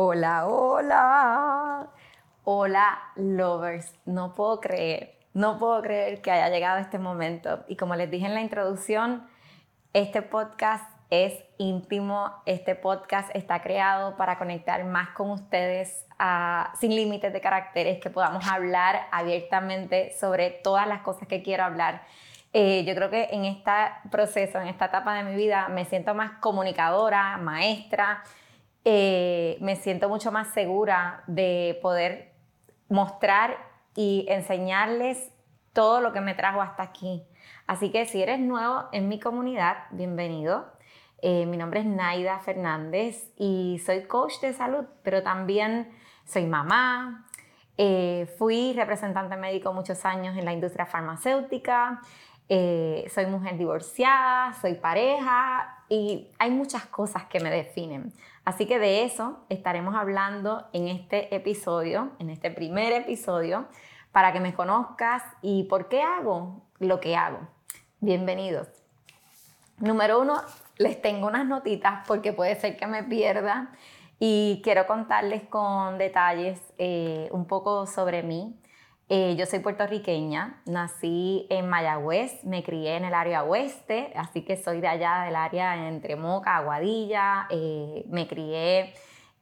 Hola, hola. Hola, lovers. No puedo creer, no puedo creer que haya llegado este momento. Y como les dije en la introducción, este podcast es íntimo. Este podcast está creado para conectar más con ustedes sin límites de caracteres, que podamos hablar abiertamente sobre todas las cosas que quiero hablar. Eh, yo creo que en este proceso, en esta etapa de mi vida, me siento más comunicadora, maestra, eh, me siento mucho más segura de poder mostrar y enseñarles todo lo que me trajo hasta aquí. Así que si eres nuevo en mi comunidad, bienvenido. Eh, mi nombre es Naida Fernández y soy coach de salud, pero también soy mamá. Eh, fui representante médico muchos años en la industria farmacéutica. soy mujer divorciada, soy pareja y hay muchas cosas que me definen. Así que de eso estaremos hablando en este episodio, en este primer episodio, para que me conozcas y por qué hago lo que hago. Bienvenidos. Número uno, les tengo unas notitas porque puede ser que me pierda y quiero contarles con detalles eh, un poco sobre mí. Eh, yo soy puertorriqueña, nací en Mayagüez, me crié en el área oeste, así que soy de allá del área entre Moca, Aguadilla. Eh, me crié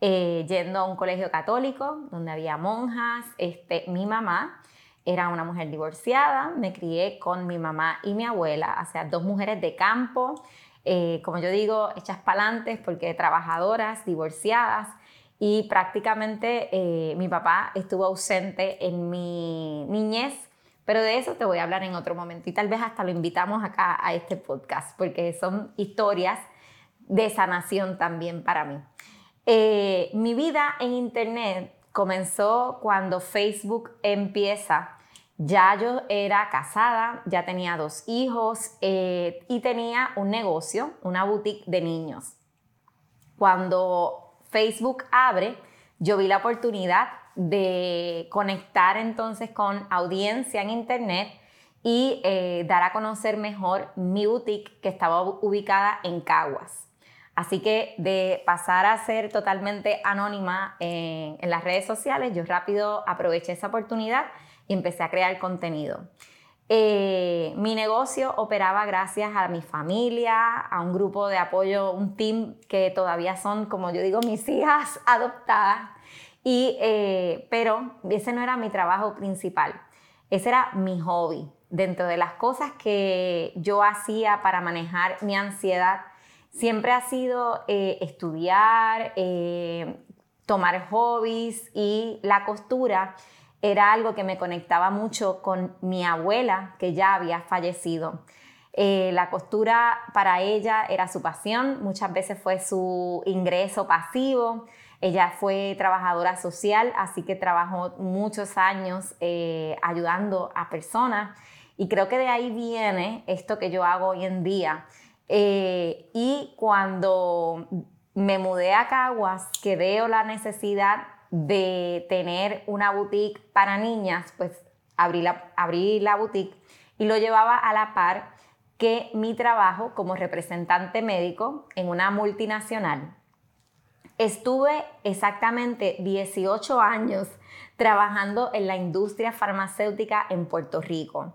eh, yendo a un colegio católico donde había monjas. Este, mi mamá era una mujer divorciada, me crié con mi mamá y mi abuela, o sea, dos mujeres de campo, como yo digo, hechas palantes porque trabajadoras, divorciadas y prácticamente eh, mi papá estuvo ausente en mi niñez, pero de eso te voy a hablar en otro momento y tal vez hasta lo invitamos acá a este podcast porque son historias de sanación también para mí. Eh, mi vida en Internet comenzó cuando Facebook empieza. Ya yo era casada, ya tenía dos hijos eh, y tenía un negocio, una boutique de niños. Cuando Facebook abre, yo vi la oportunidad de conectar entonces con audiencia en Internet y eh, dar a conocer mejor mi boutique que estaba ubicada en Caguas. Así que de pasar a ser totalmente anónima en, en las redes sociales, yo rápido aproveché esa oportunidad y empecé a crear contenido. Eh, mi negocio operaba gracias a mi familia, a un grupo de apoyo, un team que todavía son, como yo digo, mis hijas adoptadas. Y, eh, pero ese no era mi trabajo principal, ese era mi hobby. Dentro de las cosas que yo hacía para manejar mi ansiedad, siempre ha sido eh, estudiar, tomar hobbies y la costura era algo que me conectaba mucho con mi abuela, que ya había fallecido. Eh, la costura para ella era su pasión, muchas veces fue su ingreso pasivo. Ella fue trabajadora social, así que trabajó muchos años eh, ayudando a personas y creo que de ahí viene esto que yo hago hoy en día. Eh, y cuando me mudé a Caguas, que veo la necesidad de tener una boutique para niñas, pues abrí la, boutique y lo llevaba a la par que mi trabajo como representante médico en una multinacional. Estuve exactamente 18 años trabajando en la industria farmacéutica en Puerto Rico.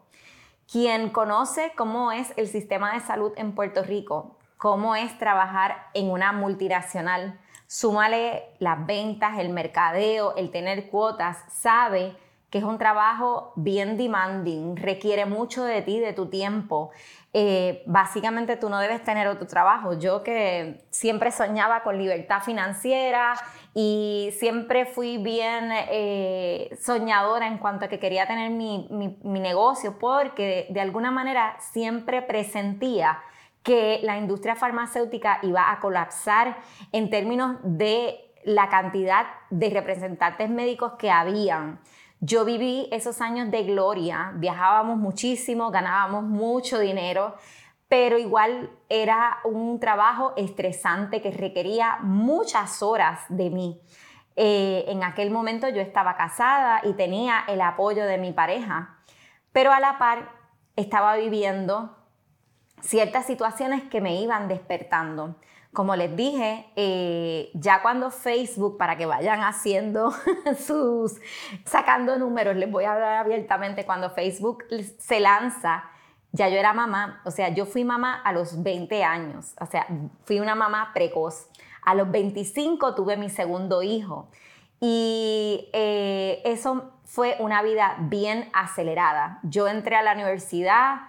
Quien conoce cómo es el sistema de salud en Puerto Rico, cómo es trabajar en una multinacional, súmale las ventas, el mercadeo, el tener cuotas, sabe que es un trabajo bien demanding, requiere mucho de ti, de tu tiempo. Eh, básicamente tú no debes tener otro trabajo. Yo que siempre soñaba con libertad financiera y siempre fui bien eh, soñadora en cuanto a que quería tener mi, mi negocio porque de alguna manera siempre presentía que la industria farmacéutica iba a colapsar en términos de la cantidad de representantes médicos que habían. Yo viví esos años de gloria, viajábamos muchísimo, ganábamos mucho dinero, pero igual era un trabajo estresante que requería muchas horas de mí. Eh, en aquel momento yo estaba casada y tenía el apoyo de mi pareja, pero a la par estaba viviendo ciertas situaciones que me iban despertando. como les dije, eh, ya cuando Facebook, para que vayan haciendo sus, sacando números, les voy a hablar abiertamente, cuando Facebook se lanza, ya yo era mamá, o sea, yo fui mamá a los 20 años, o sea, fui una mamá precoz. A los 25 tuve mi segundo hijo y eh, eso fue una vida bien acelerada. Yo entré a la universidad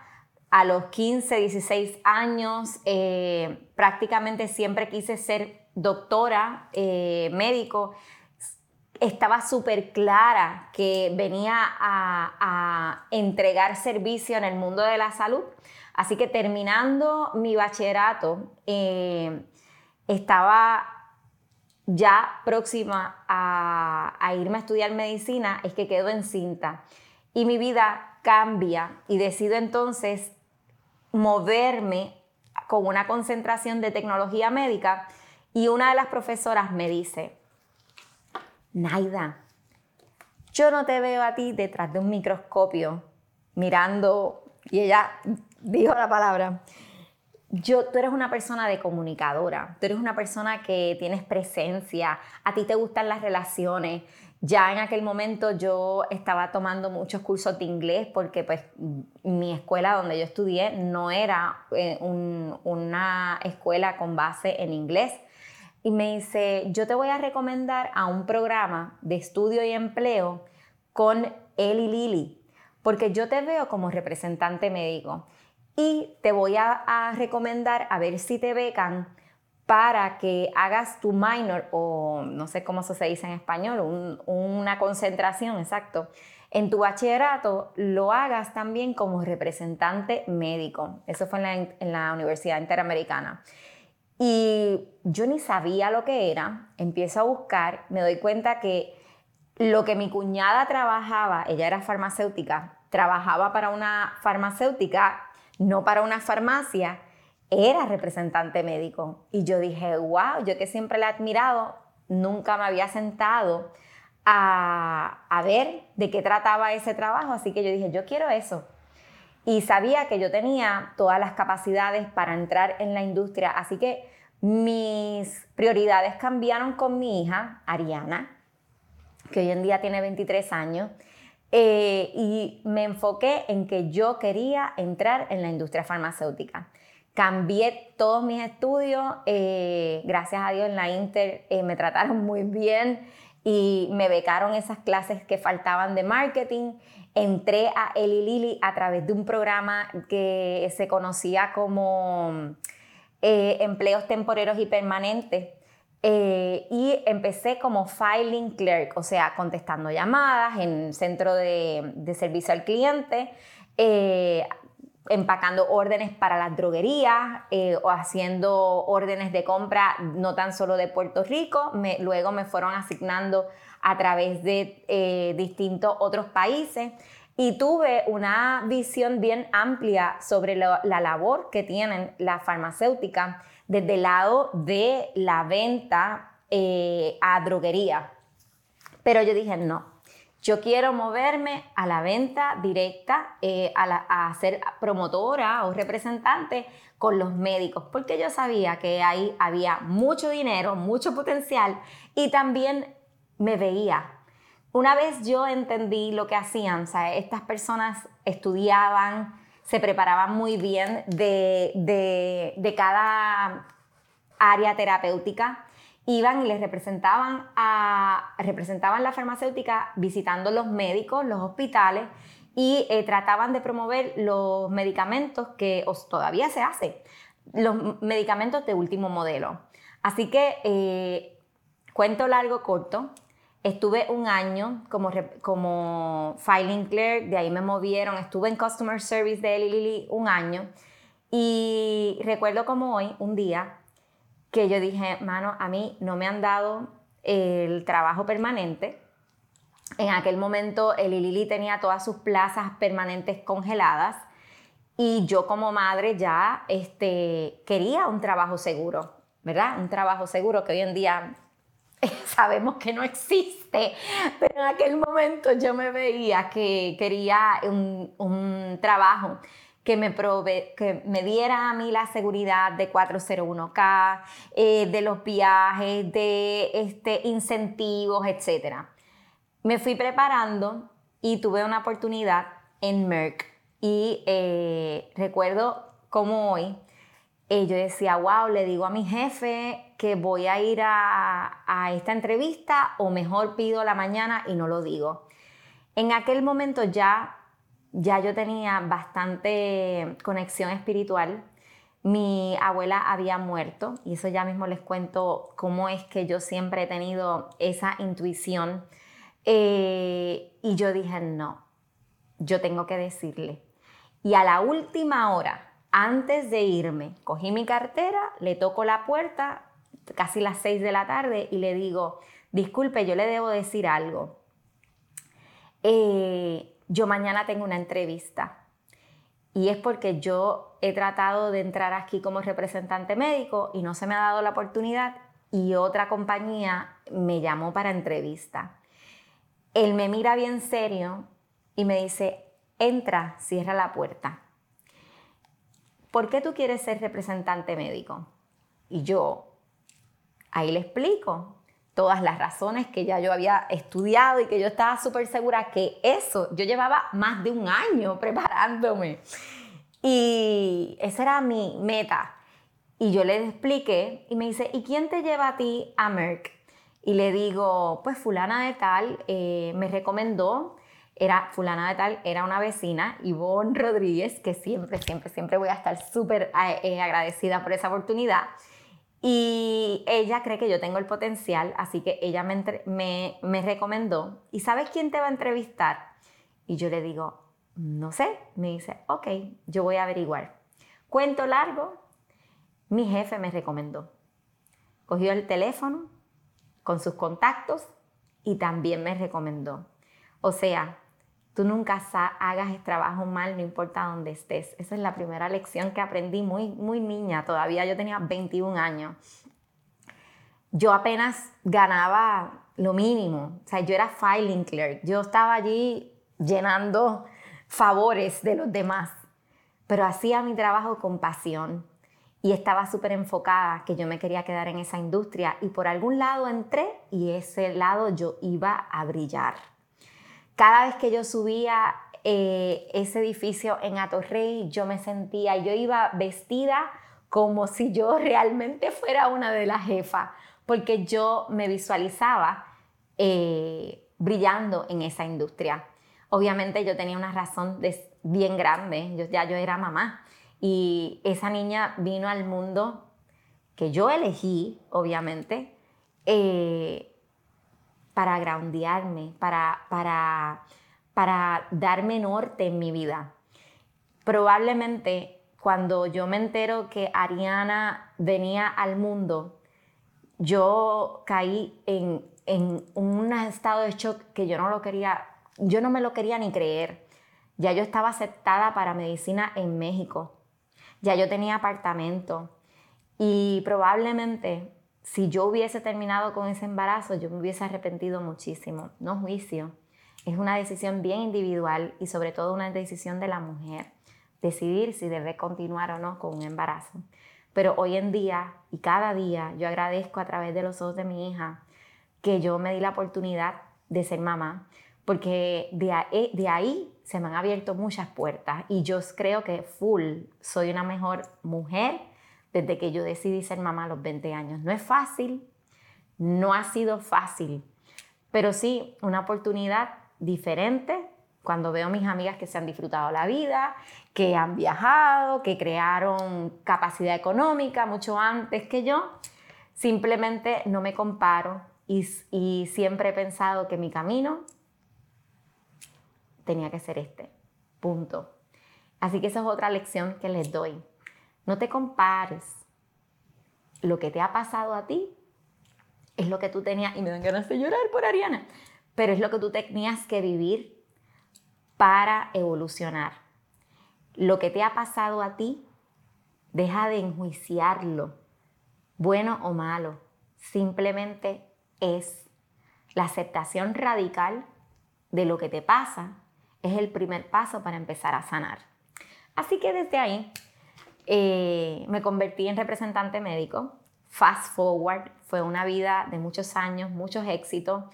a los 15, 16 años, eh, prácticamente siempre quise ser doctora, eh, médico. Estaba súper clara que venía a, entregar servicio en el mundo de la salud. Así que terminando mi bachillerato, eh, estaba ya próxima a, irme a estudiar medicina, es que quedo encinta. Y mi vida cambia y decido entonces moverme con una concentración de tecnología médica y una de las profesoras me dice, Naida, yo no te veo a ti detrás de un microscopio mirando, y ella dijo la palabra, yo, tú eres una persona de comunicadora, tú eres una persona que tienes presencia, a ti te gustan las relaciones, ya en aquel momento yo estaba tomando muchos cursos de inglés porque pues mi escuela donde yo estudié no era eh, una escuela con base en inglés. Y me dice, yo te voy a recomendar a un programa de estudio y empleo con Eli Lili, porque yo te veo como representante médico y te voy a, a recomendar a ver si te becan para que hagas tu minor o no sé cómo se dice en español, una concentración, exacto, en tu bachillerato lo hagas también como representante médico. Eso fue en la, Universidad Interamericana. Y yo ni sabía lo que era, empiezo a buscar, me doy cuenta que lo que mi cuñada trabajaba, ella era farmacéutica, trabajaba para una farmacéutica, no para una farmacia, era representante médico. Y yo dije, wow, yo que siempre la he admirado, nunca me había sentado a, a, ver de qué trataba ese trabajo, así que yo dije, yo quiero eso. Y sabía que yo tenía todas las capacidades para entrar en la industria, así que mis prioridades cambiaron con mi hija, Ariana, que hoy en día tiene 23 años, eh, y me enfoqué en que yo quería entrar en la industria farmacéutica. Cambié todos mis estudios, eh, gracias a Dios en la Inter eh, me trataron muy bien y me becaron esas clases que faltaban de marketing. Entré a Eli Lili a través de un programa que se conocía como eh, empleos temporeros y permanentes. y empecé como filing clerk, o sea, contestando llamadas en centro de servicio al cliente, empacando órdenes para las droguerías eh, o haciendo órdenes de compra no tan solo de Puerto Rico, luego me fueron asignando a través de eh, distintos otros países y tuve una visión bien amplia sobre la labor que tienen las farmacéuticas desde el lado de la venta eh, a droguería. Pero yo dije, no, yo quiero moverme a la venta directa, eh, a, ser promotora o representante con los médicos, porque yo sabía que ahí había mucho dinero, mucho potencial y también me veía. Una vez yo entendí lo que hacían, estas personas estudiaban, se preparaban muy bien de cada área terapéutica iban y les representaban, a, representaban la farmacéutica visitando los médicos, los hospitales y eh, trataban de promover los medicamentos que todavía se hace, los medicamentos de último modelo. Así que, eh, cuento largo, corto, estuve un año como, como filing clerk, de ahí me movieron, estuve en customer service de Eli Lilly un año y recuerdo como hoy, un día, que yo dije, mano, a mí no me han dado el trabajo permanente. En aquel momento el Lili tenía todas sus plazas permanentes congeladas y yo como madre ya este, quería un trabajo seguro, ¿verdad? Un trabajo seguro que hoy en día sabemos que no existe, pero en aquel momento yo me veía que quería un, un trabajo que me, que me diera a mí la seguridad de 401k, eh, de los viajes, de este, incentivos, etc. Me fui preparando y tuve una oportunidad en Merck. Y eh, recuerdo como hoy, eh, yo decía, wow, le digo a mi jefe que voy a ir a, a esta entrevista o mejor pido la mañana y no lo digo. En aquel momento ya ya yo tenía bastante conexión espiritual. Mi abuela había muerto y eso ya mismo les cuento cómo es que yo siempre he tenido esa intuición. Eh, y yo dije, no, yo tengo que decirle. Y a la última hora, antes de irme, cogí mi cartera, le toco la puerta, casi las seis de la tarde, y le digo, disculpe, yo le debo decir algo. Eh, yo mañana tengo una entrevista. Y es porque yo he tratado de entrar aquí como representante médico y no se me ha dado la oportunidad y otra compañía me llamó para entrevista. Él me mira bien serio y me dice, entra, cierra la puerta. ¿Por qué tú quieres ser representante médico? Y yo, ahí le explico todas las razones que ya yo había estudiado y que yo estaba súper segura que eso, yo llevaba más de un año preparándome. Y esa era mi meta. Y yo le expliqué y me dice, ¿y quién te lleva a ti a Merck? Y le digo, pues fulana de tal eh, me recomendó, era fulana de tal, era una vecina, Ivonne Rodríguez, que siempre, siempre, siempre voy a estar súper eh, agradecida por esa oportunidad. Y ella cree que yo tengo el potencial, así que ella me, me, recomendó. ¿Y sabes quién te va a entrevistar? Y yo le digo, no sé. Me dice, ok, yo voy a averiguar. Cuento largo, mi jefe me recomendó. Cogió el teléfono con sus contactos y también me recomendó. O sea, Tú nunca hagas el trabajo mal, no importa dónde estés. Esa es la primera lección que aprendí muy, muy niña, todavía yo tenía 21 años. Yo apenas ganaba lo mínimo, o sea, yo era filing clerk, yo estaba allí llenando favores de los demás, pero hacía mi trabajo con pasión y estaba súper enfocada que yo me quería quedar en esa industria y por algún lado entré y ese lado yo iba a brillar cada vez que yo subía eh, ese edificio en Atorrey, yo me sentía, yo iba vestida como si yo realmente fuera una de las jefas, porque yo me visualizaba eh, brillando en esa industria. Obviamente yo tenía una razón bien grande, ya yo era mamá y esa niña vino al mundo que yo elegí, obviamente, eh, para groundearme, para, para, para darme norte en mi vida. Probablemente cuando yo me entero que Ariana venía al mundo, yo caí en, en un estado de shock que yo no lo quería, yo no me lo quería ni creer. Ya yo estaba aceptada para medicina en México. Ya yo tenía apartamento. Y probablemente si yo hubiese terminado con ese embarazo, yo me hubiese arrepentido muchísimo. No juicio. Es una decisión bien individual y sobre todo una decisión de la mujer. Decidir si debe continuar o no con un embarazo. Pero hoy en día y cada día yo agradezco a través de los ojos de mi hija que yo me di la oportunidad de ser mamá, porque de ahí, de ahí se me han abierto muchas puertas y yo creo que full soy una mejor mujer desde que yo decidí ser mamá a los 20 años. No es fácil, no ha sido fácil, pero sí una oportunidad diferente cuando veo mis amigas que se han disfrutado la vida, que han viajado, que crearon capacidad económica mucho antes que yo. Simplemente no me comparo y, y siempre he pensado que mi camino tenía que ser este. Punto. Así que esa es otra lección que les doy. No te compares. Lo que te ha pasado a ti es lo que tú tenías, y me dan ganas de llorar por Ariana, pero es lo que tú tenías que vivir para evolucionar. Lo que te ha pasado a ti, deja de enjuiciarlo, bueno o malo. Simplemente es la aceptación radical de lo que te pasa, es el primer paso para empezar a sanar. Así que desde ahí eh, me convertí en representante médico. Fast forward, fue una vida de muchos años, muchos éxitos.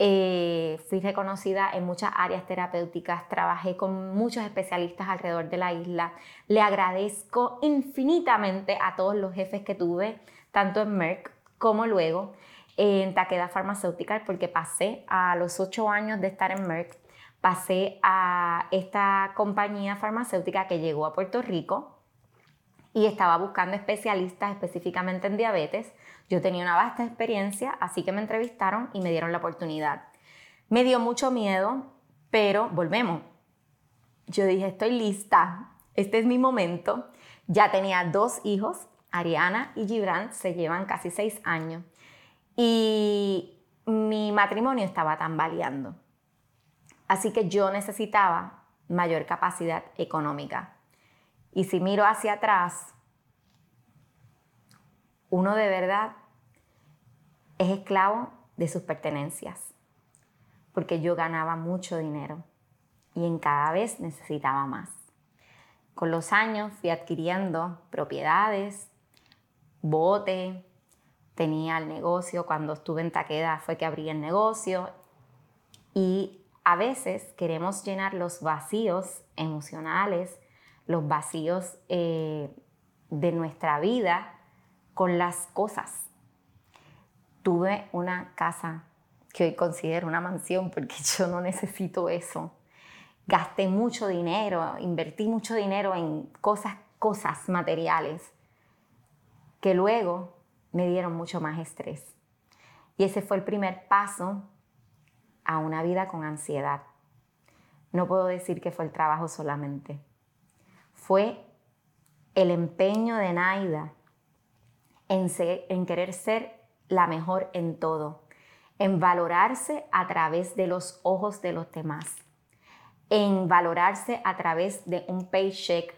Eh, fui reconocida en muchas áreas terapéuticas, trabajé con muchos especialistas alrededor de la isla. Le agradezco infinitamente a todos los jefes que tuve, tanto en Merck como luego en Taqueda Farmacéutica, porque pasé a los ocho años de estar en Merck, pasé a esta compañía farmacéutica que llegó a Puerto Rico y estaba buscando especialistas específicamente en diabetes. Yo tenía una vasta experiencia, así que me entrevistaron y me dieron la oportunidad. Me dio mucho miedo, pero volvemos. Yo dije, estoy lista, este es mi momento. Ya tenía dos hijos, Ariana y Gibran, se llevan casi seis años. Y mi matrimonio estaba tambaleando. Así que yo necesitaba mayor capacidad económica. Y si miro hacia atrás, uno de verdad es esclavo de sus pertenencias, porque yo ganaba mucho dinero y en cada vez necesitaba más. Con los años fui adquiriendo propiedades, bote, tenía el negocio, cuando estuve en Taqueda fue que abrí el negocio y a veces queremos llenar los vacíos emocionales, los vacíos eh, de nuestra vida con las cosas. Tuve una casa que hoy considero una mansión porque yo no necesito eso. Gasté mucho dinero, invertí mucho dinero en cosas, cosas materiales que luego me dieron mucho más estrés. Y ese fue el primer paso a una vida con ansiedad. No puedo decir que fue el trabajo solamente. Fue el empeño de Naida en, querer ser la mejor en todo, en valorarse a través de los ojos de los demás, en valorarse a través de un paycheck,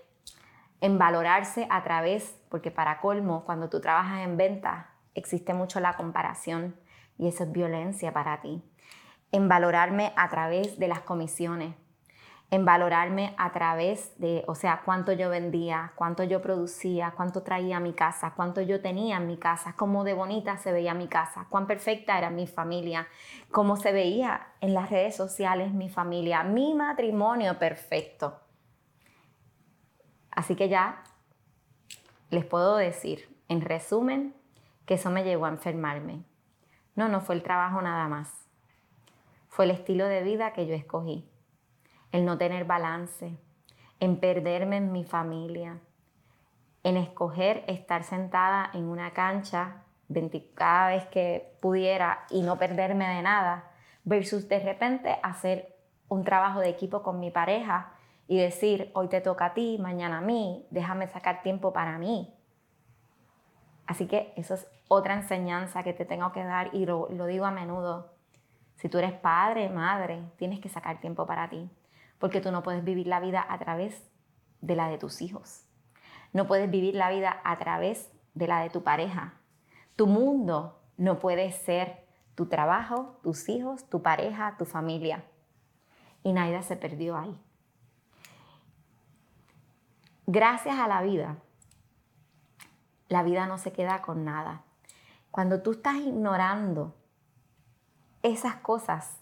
en valorarse a través, porque para colmo, cuando tú trabajas en venta, existe mucho la comparación y eso es violencia para ti, en valorarme a través de las comisiones, en valorarme a través de, o sea, cuánto yo vendía, cuánto yo producía, cuánto traía a mi casa, cuánto yo tenía en mi casa, cómo de bonita se veía mi casa, cuán perfecta era mi familia, cómo se veía en las redes sociales mi familia, mi matrimonio perfecto. Así que ya les puedo decir, en resumen, que eso me llevó a enfermarme. No, no fue el trabajo nada más. Fue el estilo de vida que yo escogí el no tener balance, en perderme en mi familia, en escoger estar sentada en una cancha cada vez que pudiera y no perderme de nada, versus de repente hacer un trabajo de equipo con mi pareja y decir, hoy te toca a ti, mañana a mí, déjame sacar tiempo para mí. Así que eso es otra enseñanza que te tengo que dar y lo, lo digo a menudo. Si tú eres padre, madre, tienes que sacar tiempo para ti porque tú no puedes vivir la vida a través de la de tus hijos. No puedes vivir la vida a través de la de tu pareja. Tu mundo no puede ser tu trabajo, tus hijos, tu pareja, tu familia. Y Naida se perdió ahí. Gracias a la vida, la vida no se queda con nada. Cuando tú estás ignorando esas cosas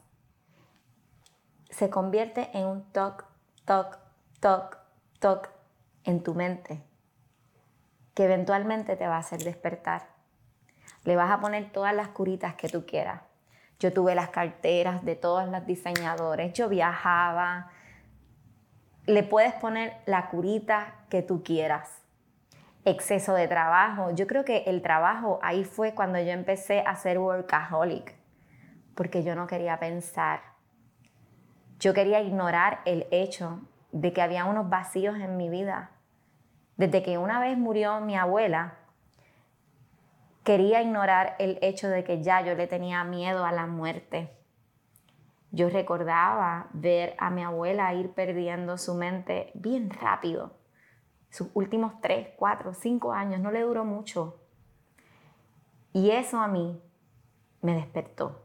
se convierte en un toc, toc, toc, toc en tu mente, que eventualmente te va a hacer despertar. Le vas a poner todas las curitas que tú quieras. Yo tuve las carteras de todos los diseñadores, yo viajaba. Le puedes poner la curita que tú quieras. Exceso de trabajo. Yo creo que el trabajo ahí fue cuando yo empecé a ser workaholic, porque yo no quería pensar yo quería ignorar el hecho de que había unos vacíos en mi vida. Desde que una vez murió mi abuela, quería ignorar el hecho de que ya yo le tenía miedo a la muerte. Yo recordaba ver a mi abuela ir perdiendo su mente bien rápido. Sus últimos tres, cuatro, cinco años no le duró mucho. Y eso a mí me despertó.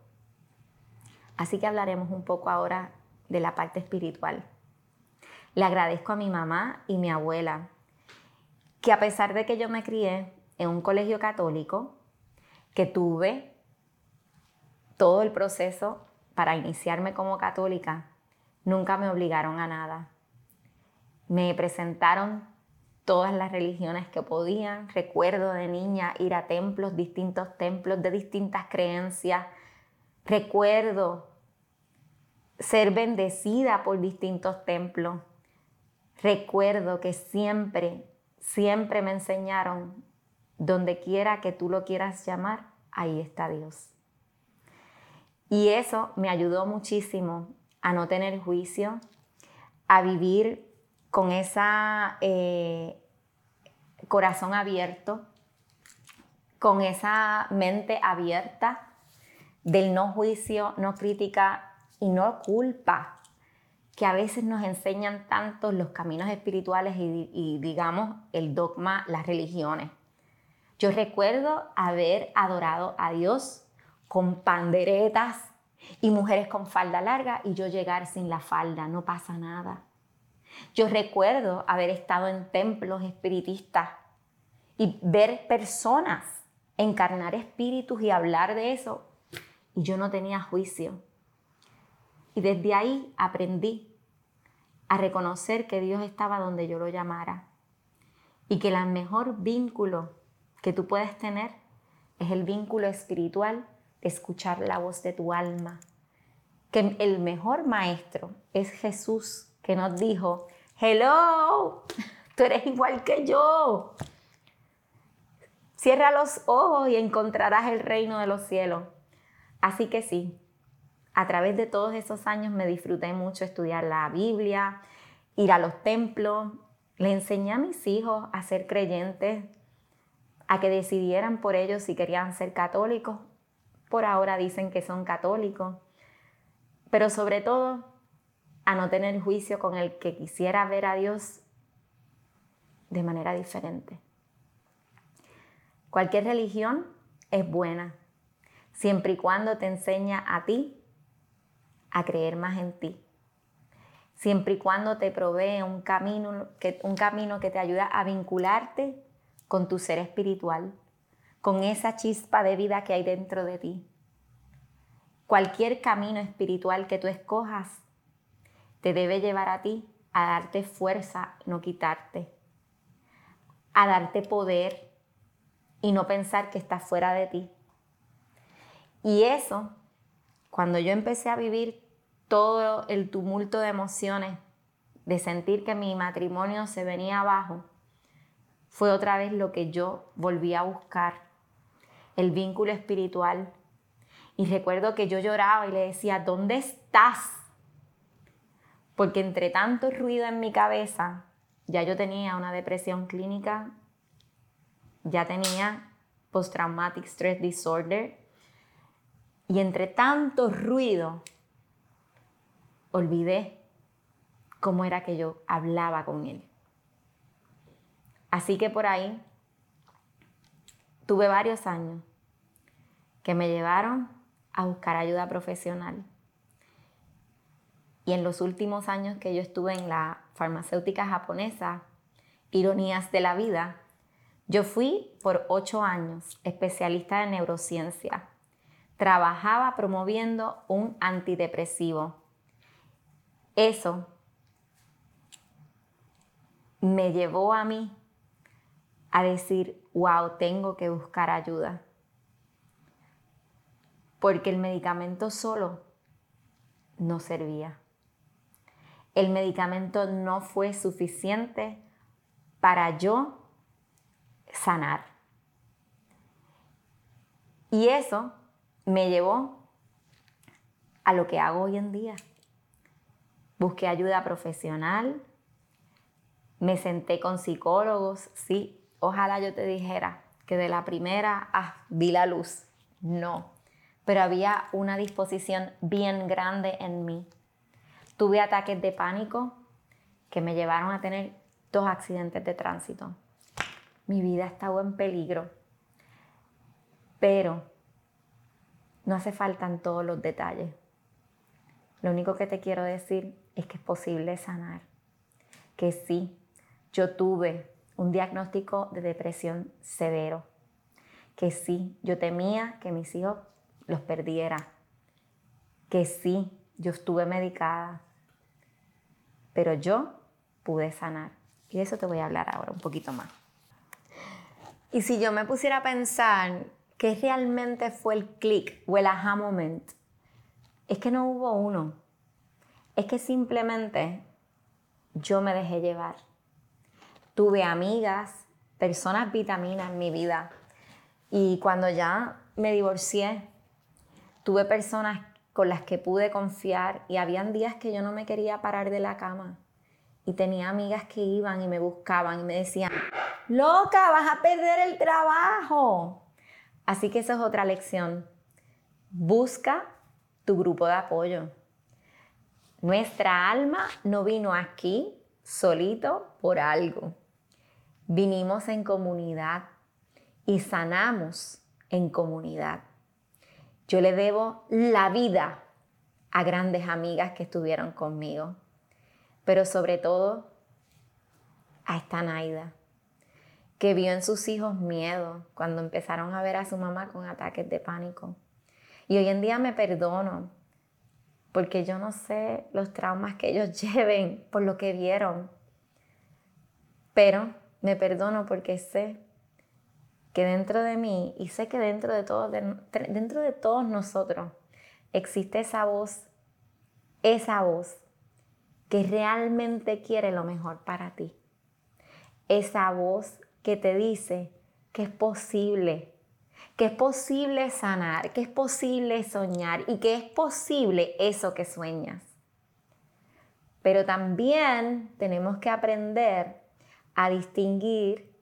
Así que hablaremos un poco ahora de la parte espiritual. Le agradezco a mi mamá y mi abuela, que a pesar de que yo me crié en un colegio católico, que tuve todo el proceso para iniciarme como católica, nunca me obligaron a nada. Me presentaron todas las religiones que podían. Recuerdo de niña ir a templos, distintos templos de distintas creencias. Recuerdo ser bendecida por distintos templos. Recuerdo que siempre, siempre me enseñaron, donde quiera que tú lo quieras llamar, ahí está Dios. Y eso me ayudó muchísimo a no tener juicio, a vivir con ese eh, corazón abierto, con esa mente abierta del no juicio, no crítica y no culpa, que a veces nos enseñan tanto los caminos espirituales y, y digamos el dogma, las religiones. Yo recuerdo haber adorado a Dios con panderetas y mujeres con falda larga y yo llegar sin la falda, no pasa nada. Yo recuerdo haber estado en templos espiritistas y ver personas encarnar espíritus y hablar de eso y yo no tenía juicio. Y desde ahí aprendí a reconocer que Dios estaba donde yo lo llamara y que el mejor vínculo que tú puedes tener es el vínculo espiritual de escuchar la voz de tu alma. Que el mejor maestro es Jesús que nos dijo, hello, tú eres igual que yo. Cierra los ojos y encontrarás el reino de los cielos. Así que sí, a través de todos esos años me disfruté mucho estudiar la Biblia, ir a los templos. Le enseñé a mis hijos a ser creyentes, a que decidieran por ellos si querían ser católicos. Por ahora dicen que son católicos. Pero sobre todo, a no tener juicio con el que quisiera ver a Dios de manera diferente. Cualquier religión es buena, siempre y cuando te enseña a ti a creer más en ti, siempre y cuando te provee un camino que, un camino que te ayuda a vincularte con tu ser espiritual, con esa chispa de vida que hay dentro de ti. Cualquier camino espiritual que tú escojas te debe llevar a ti a darte fuerza, no quitarte, a darte poder y no pensar que estás fuera de ti. Y eso, cuando yo empecé a vivir todo el tumulto de emociones, de sentir que mi matrimonio se venía abajo, fue otra vez lo que yo volví a buscar, el vínculo espiritual. Y recuerdo que yo lloraba y le decía, ¿dónde estás? porque entre tanto ruido en mi cabeza, ya yo tenía una depresión clínica, ya tenía post-traumatic stress disorder, y entre tanto ruido, olvidé cómo era que yo hablaba con él. Así que por ahí tuve varios años que me llevaron a buscar ayuda profesional. Y en los últimos años que yo estuve en la farmacéutica japonesa, Ironías de la Vida, yo fui por ocho años especialista de neurociencia. Trabajaba promoviendo un antidepresivo. Eso me llevó a mí a decir, wow, tengo que buscar ayuda. Porque el medicamento solo no servía el medicamento no fue suficiente para yo sanar. Y eso me llevó a lo que hago hoy en día. Busqué ayuda profesional, me senté con psicólogos, sí, ojalá yo te dijera que de la primera, ah, vi la luz. No, pero había una disposición bien grande en mí Tuve ataques de pánico que me llevaron a tener dos accidentes de tránsito. Mi vida estaba en peligro. Pero no hace falta en todos los detalles. Lo único que te quiero decir es que es posible sanar. que sí, yo tuve un diagnóstico de depresión severo, que sí, yo temía que mis hijos los perdiera, que sí, yo estuve medicada, pero yo pude sanar. Y de eso te voy a hablar ahora un poquito más. Y si yo me pusiera a pensar qué realmente fue el click o el aha moment, es que no hubo uno. Es que simplemente yo me dejé llevar. Tuve amigas, personas vitaminas en mi vida. Y cuando ya me divorcié, tuve personas con las que pude confiar y habían días que yo no me quería parar de la cama. Y tenía amigas que iban y me buscaban y me decían, loca, vas a perder el trabajo. Así que esa es otra lección. Busca tu grupo de apoyo. Nuestra alma no vino aquí solito por algo. Vinimos en comunidad y sanamos en comunidad. Yo le debo la vida a grandes amigas que estuvieron conmigo, pero sobre todo a esta Naida, que vio en sus hijos miedo cuando empezaron a ver a su mamá con ataques de pánico. Y hoy en día me perdono porque yo no sé los traumas que ellos lleven por lo que vieron. Pero me perdono porque sé que dentro de mí y sé que dentro de todos, dentro de todos nosotros existe esa voz, esa voz que realmente quiere lo mejor para ti. Esa voz que te dice que es posible, que es posible sanar, que es posible soñar y que es posible eso que sueñas. Pero también tenemos que aprender a distinguir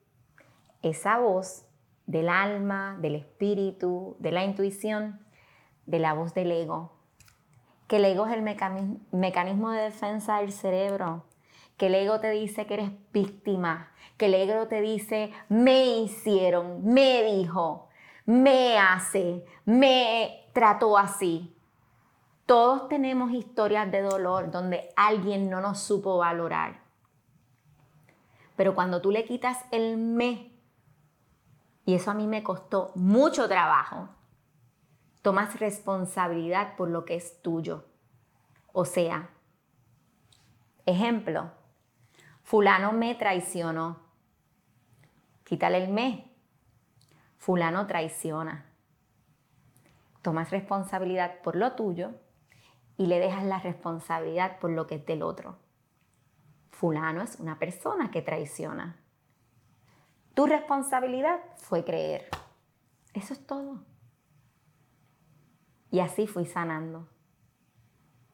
esa voz del alma, del espíritu, de la intuición, de la voz del ego. Que el ego es el mecanismo de defensa del cerebro. Que el ego te dice que eres víctima. Que el ego te dice, me hicieron, me dijo, me hace, me trató así. Todos tenemos historias de dolor donde alguien no nos supo valorar. Pero cuando tú le quitas el me, y eso a mí me costó mucho trabajo, tomas responsabilidad por lo que es tuyo. O sea, ejemplo, fulano me traicionó. Quítale el me fulano traiciona. Tomas responsabilidad por lo tuyo y le dejas la responsabilidad por lo que es del otro. Fulano es una persona que traiciona. Tu responsabilidad fue creer. Eso es todo. Y así fui sanando.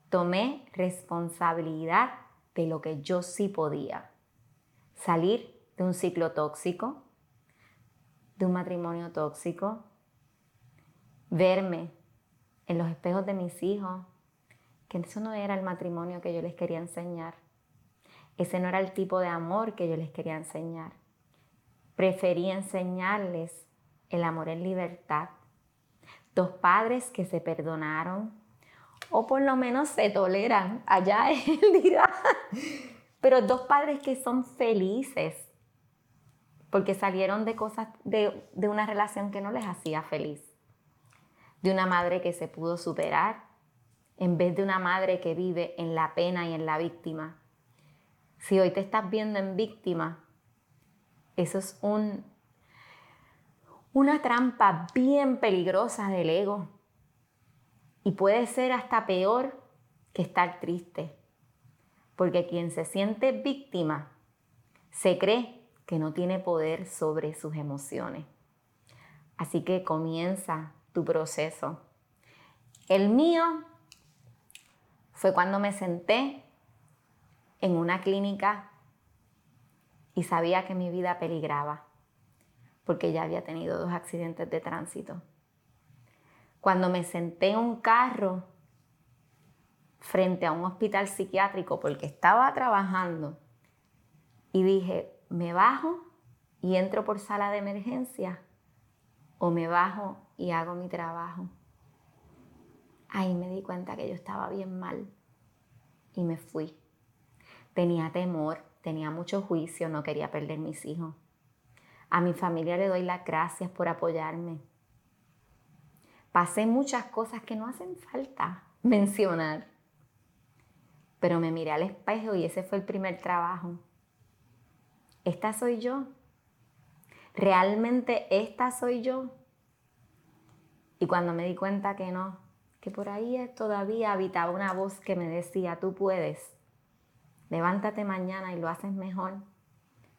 Tomé responsabilidad de lo que yo sí podía. Salir de un ciclo tóxico, de un matrimonio tóxico, verme en los espejos de mis hijos, que eso no era el matrimonio que yo les quería enseñar. Ese no era el tipo de amor que yo les quería enseñar. Preferí enseñarles el amor en libertad. Dos padres que se perdonaron o por lo menos se toleran, allá él dirá, pero dos padres que son felices, porque salieron de cosas, de, de una relación que no les hacía feliz, de una madre que se pudo superar, en vez de una madre que vive en la pena y en la víctima. Si hoy te estás viendo en víctima, eso es un, una trampa bien peligrosa del ego. Y puede ser hasta peor que estar triste. Porque quien se siente víctima se cree que no tiene poder sobre sus emociones. Así que comienza tu proceso. El mío fue cuando me senté en una clínica y sabía que mi vida peligraba, porque ya había tenido dos accidentes de tránsito. Cuando me senté en un carro frente a un hospital psiquiátrico porque estaba trabajando y dije, ¿me bajo y entro por sala de emergencia o me bajo y hago mi trabajo? Ahí me di cuenta que yo estaba bien mal y me fui. Tenía temor, tenía mucho juicio, no quería perder mis hijos. A mi familia le doy las gracias por apoyarme. Pasé muchas cosas que no hacen falta mencionar. Pero me miré al espejo y ese fue el primer trabajo. Esta soy yo. Realmente esta soy yo. Y cuando me di cuenta que no, que por ahí todavía habitaba una voz que me decía, tú puedes, levántate mañana y lo haces mejor.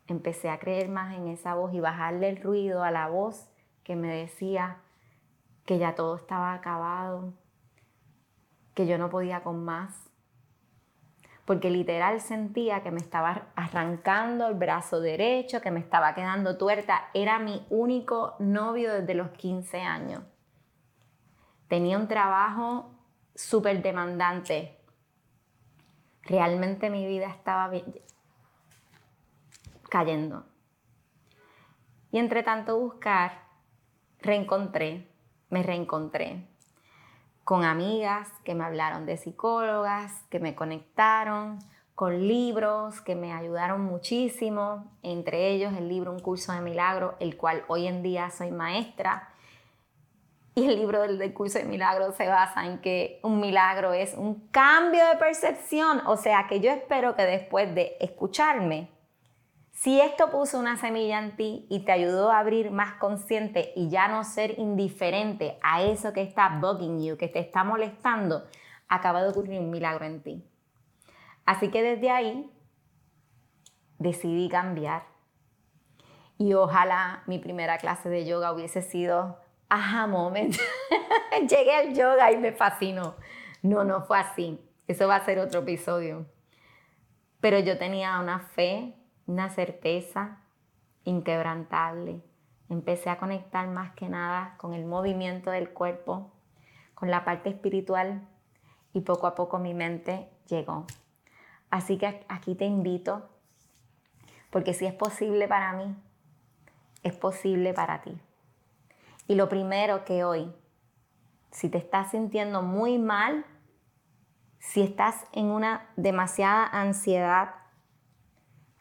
Empecé a creer más en esa voz y bajarle el ruido a la voz que me decía que ya todo estaba acabado, que yo no podía con más. Porque literal sentía que me estaba arrancando el brazo derecho, que me estaba quedando tuerta. Era mi único novio desde los 15 años. Tenía un trabajo súper demandante. Realmente mi vida estaba cayendo. Y entre tanto buscar, reencontré, me reencontré con amigas que me hablaron de psicólogas, que me conectaron, con libros que me ayudaron muchísimo, entre ellos el libro Un curso de milagro, el cual hoy en día soy maestra y el libro del, curso de milagros se basa en que un milagro es un cambio de percepción. O sea que yo espero que después de escucharme, si esto puso una semilla en ti y te ayudó a abrir más consciente y ya no ser indiferente a eso que está bugging you, que te está molestando, acaba de ocurrir un milagro en ti. Así que desde ahí decidí cambiar. Y ojalá mi primera clase de yoga hubiese sido aha moment. Llegué al yoga y me fascinó. No, no fue así. Eso va a ser otro episodio. Pero yo tenía una fe, una certeza inquebrantable. Empecé a conectar más que nada con el movimiento del cuerpo, con la parte espiritual y poco a poco mi mente llegó. Así que aquí te invito, porque si es posible para mí, es posible para ti. Y lo primero que hoy, si te estás sintiendo muy mal, si estás en una demasiada ansiedad,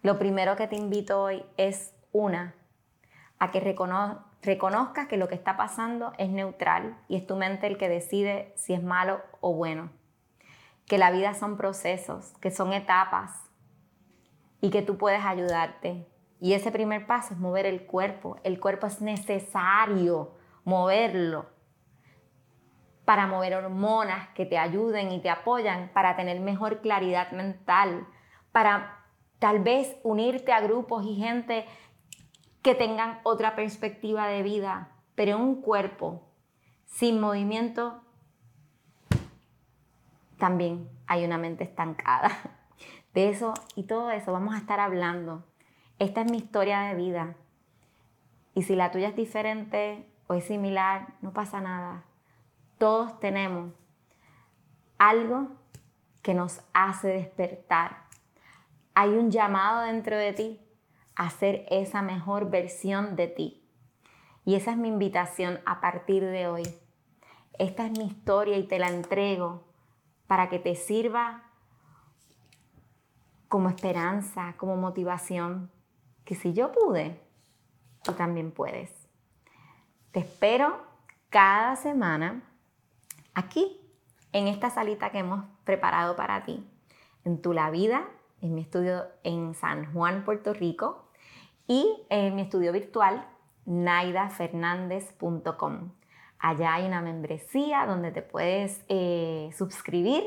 lo primero que te invito hoy es una, a que reconozcas que lo que está pasando es neutral y es tu mente el que decide si es malo o bueno. Que la vida son procesos, que son etapas y que tú puedes ayudarte. Y ese primer paso es mover el cuerpo. El cuerpo es necesario moverlo, para mover hormonas que te ayuden y te apoyan para tener mejor claridad mental, para tal vez unirte a grupos y gente que tengan otra perspectiva de vida, pero un cuerpo sin movimiento también hay una mente estancada. De eso y todo eso vamos a estar hablando. Esta es mi historia de vida. Y si la tuya es diferente, o es similar, no pasa nada. Todos tenemos algo que nos hace despertar. Hay un llamado dentro de ti a ser esa mejor versión de ti. Y esa es mi invitación a partir de hoy. Esta es mi historia y te la entrego para que te sirva como esperanza, como motivación, que si yo pude, tú también puedes. Te espero cada semana aquí, en esta salita que hemos preparado para ti, en Tu La Vida, en mi estudio en San Juan, Puerto Rico, y en mi estudio virtual, naidafernandez.com. Allá hay una membresía donde te puedes eh, suscribir,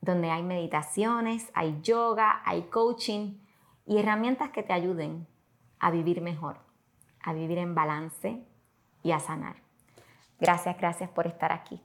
donde hay meditaciones, hay yoga, hay coaching y herramientas que te ayuden a vivir mejor, a vivir en balance, y a sanar. Gracias, gracias por estar aquí.